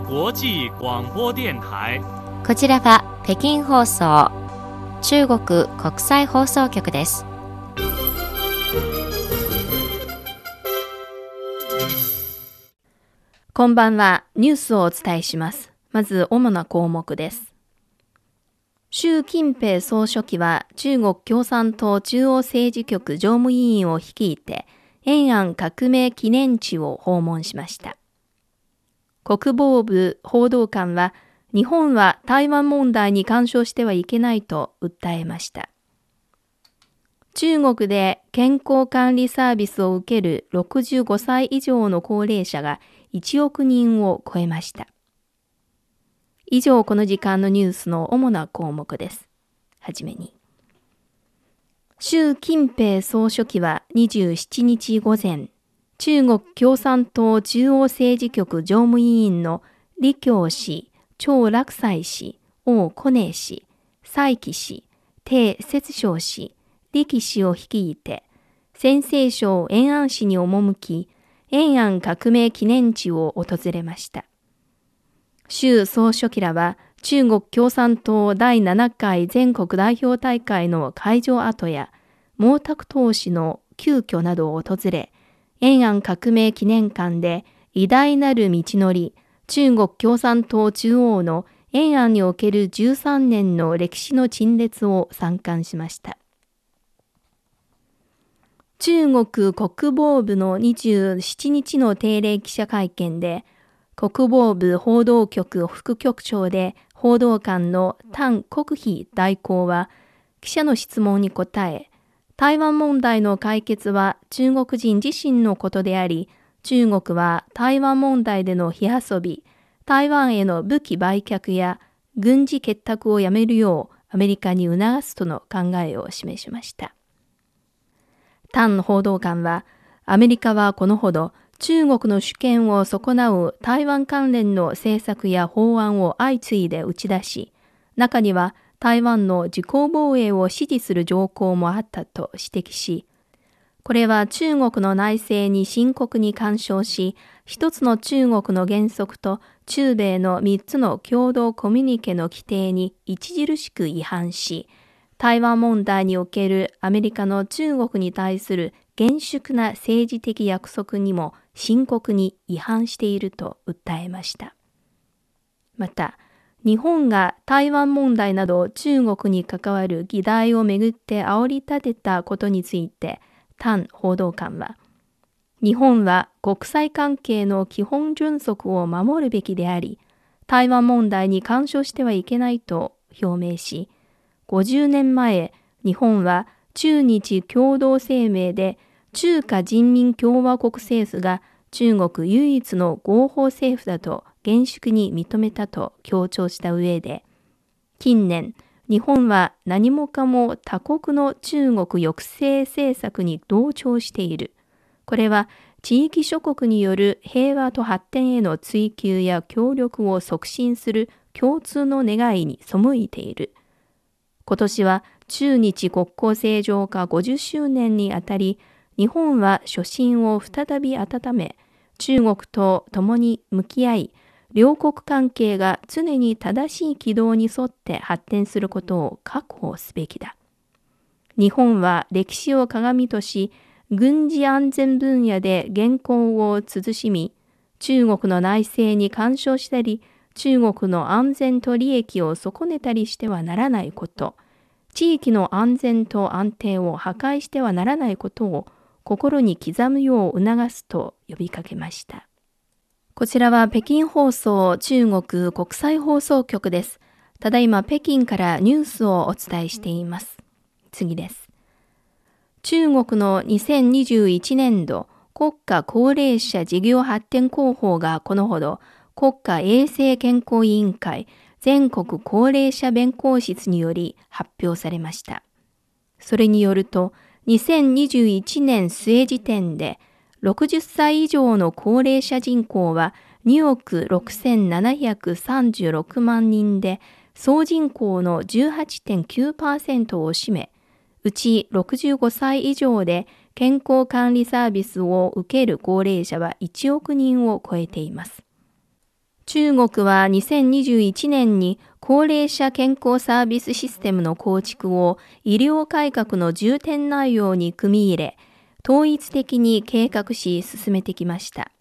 際广播電台。こちらは北京放送中国国際放送局です。こんばんは。ニュースをお伝えします。まず、主な項目です。習近平総書記は中国共産党中央政治局常務委員を率いて、延安革命記念地を訪問しました。国防部報道官は、日本は台湾問題に干渉してはいけないと訴えました。中国で健康管理サービスを受ける65歳以上の高齢者が1億人を超えました。以上、この時間のニュースの主な項目です。はじめに。習近平総書記は27日午前、中国共産党中央政治局常務委員の李強氏、張楽斎氏、王コネ氏、蔡奇氏、鄭節章氏、力氏を率いて、陝西省延安市に赴き、延安革命記念地を訪れました。習総書記らは中国共産党第7回全国代表大会の会場跡や毛沢東氏の旧居などを訪れ、延安革命記念館で偉大なる道のり、中国共産党中央の延安における13年の歴史の陳列を参観しました。中国国防部の27日の定例記者会見で、国防部報道局副局長で報道官の譚国費代行は、記者の質問に答え、台湾問題の解決は中国人自身のことであり、中国は台湾問題での火遊び、台湾への武器売却や軍事結託をやめるようアメリカに促すとの考えを示しました。譚報道官は、アメリカはこのほど中国の主権を損なう台湾関連の政策や法案を相次いで打ち出し、中には台湾の自公防衛を支持する条項もあったと指摘し、これは中国の内政に深刻に干渉し、一つの中国の原則と中米の三つの共同コミュニケの規定に著しく違反し、台湾問題におけるアメリカの中国に対する厳粛な政治的約束にも深刻に違反していると訴えました。また、日本が台湾問題など中国に関わる議題をめぐって煽り立てたことについて、譚報道官は、日本は国際関係の基本準則を守るべきであり、台湾問題に干渉してはいけないと表明し、50年前、日本は中日共同声明で中華人民共和国政府が中国唯一の合法政府だと厳粛に認めたと強調した上で、近年、日本は何もかも他国の中国抑制政策に同調している。これは地域諸国による平和と発展への追求や協力を促進する共通の願いに背いている。今年は中日国交正常化50周年にあたり、日本は初心を再び温め、中国と共に向き合い、両国関係が常に正しい軌道に沿って発展することを確保すべきだ。日本は歴史を鏡とし、軍事安全分野で現行を慎み、中国の内政に干渉したり、中国の安全と利益を損ねたりしてはならないこと、地域の安全と安定を破壊してはならないことを心に刻むよう促すと呼びかけました。こちらは北京放送中国国際放送局です。ただいま北京からニュースをお伝えしています。次です。中国の2021年度国家高齢者事業発展広報がこのほど国家衛生健康委員会全国高齢者弁公室により発表されました。それによると、2021年末時点で60歳以上の高齢者人口は2億6736万人で、総人口の18.9%を占め、うち65歳以上で健康管理サービスを受ける高齢者は1億人を超えています。中国は2021年に高齢者健康サービスシステムの構築を医療改革の重点内容に組み入れ、統一的に計画し進めてきました。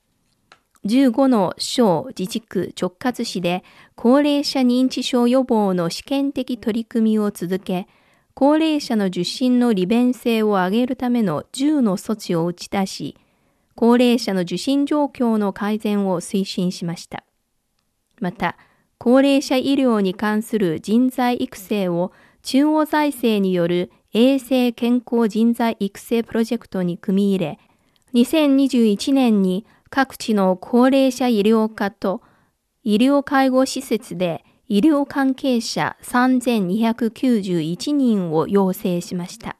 15の省自治区直轄市で高齢者認知症予防の試験的取り組みを続け、高齢者の受診の利便性を上げるための10の措置を打ち出し、高齢者の受診状況の改善を推進しました。また、高齢者医療に関する人材育成を中央財政による衛生健康人材育成プロジェクトに組み入れ、2021年に各地の高齢者医療科と医療介護施設で医療関係者3291人を要請しました。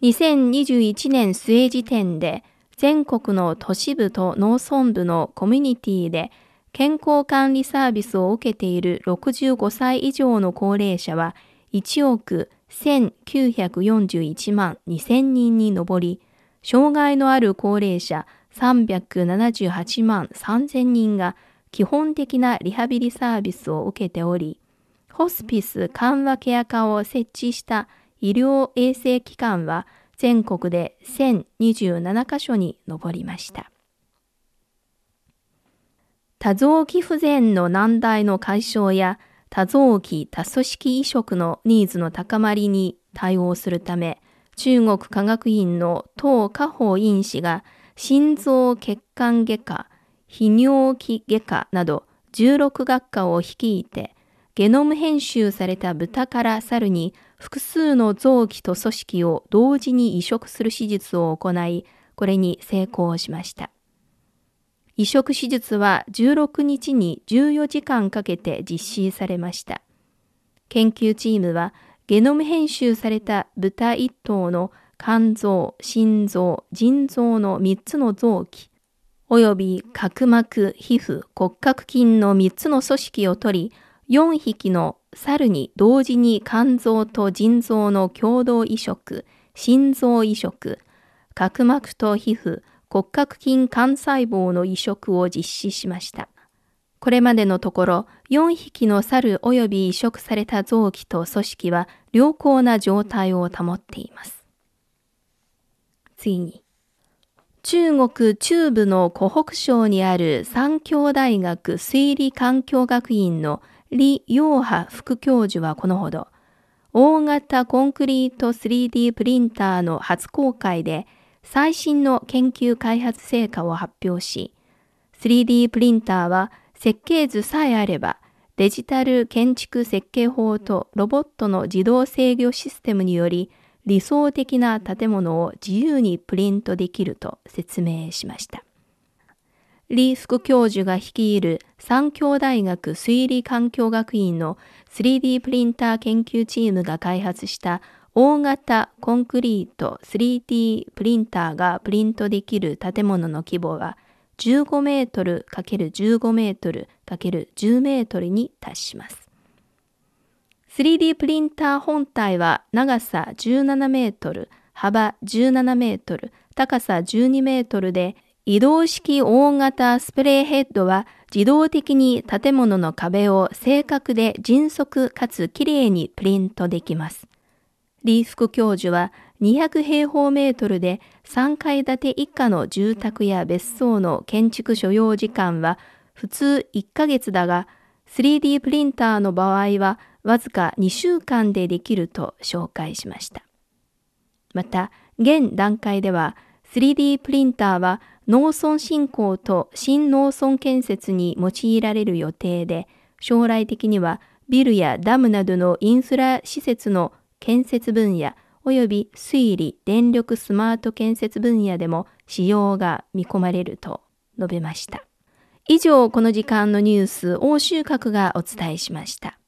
2021年末時点で全国の都市部と農村部のコミュニティで健康管理サービスを受けている65歳以上の高齢者は1億1941万2000人に上り、障害のある高齢者378万3000人が基本的なリハビリサービスを受けており、ホスピス緩和ケア科を設置した医療衛生機関は全国で1027カ所に上りました。多臓器不全の難題の解消や多臓器多組織移植のニーズの高まりに対応するため、中国科学院の唐家宝院士が心臓血管外科、泌尿器外科など16学科を率いて、ゲノム編集された豚から猿に複数の臓器と組織を同時に移植する手術を行い、これに成功しました。移植手術は16日に14時間かけて実施されました。研究チームはゲノム編集された豚1頭の肝臓、心臓、腎臓の3つの臓器、および角膜、皮膚、骨格筋の3つの組織を取り、4匹の猿に同時に肝臓と腎臓の共同移植、心臓移植、角膜と皮膚、骨格筋幹細胞の移植を実施しました。これまでのところ、4匹の猿及び移植された臓器と組織は良好な状態を保っています。次に、中国中部の湖北省にある三峡大学推理環境学院の李陽波副教授はこのほど、大型コンクリート 3D プリンターの初公開で最新の研究開発成果を発表し、3D プリンターは設計図さえあればデジタル建築設計法とロボットの自動制御システムにより理想的な建物を自由にプリントできると説明しました。李副教授が率いる三峡大学推理環境学院の 3D プリンター研究チームが開発した大型コンクリート 3D プリンターがプリントできる建物の規模は15メートル ×15 メートル ×10 メートルに達します。3D プリンター本体は長さ17メートル、幅17メートル、高さ12メートルで、移動式大型スプレーヘッドは自動的に建物の壁を正確で迅速かつ綺麗にプリントできます。李副教授は200平方メートルで3階建て以下の住宅や別荘の建築所要時間は普通1ヶ月だが 3D プリンターの場合はわずか2週間でできると紹介しました。また、現段階では 3D プリンターは農村振興と新農村建設に用いられる予定で、将来的にはビルやダムなどのインフラ施設の建設分野及び水利、電力スマート建設分野でも使用が見込まれると述べました。以上、この時間のニュース、欧州閣がお伝えしました。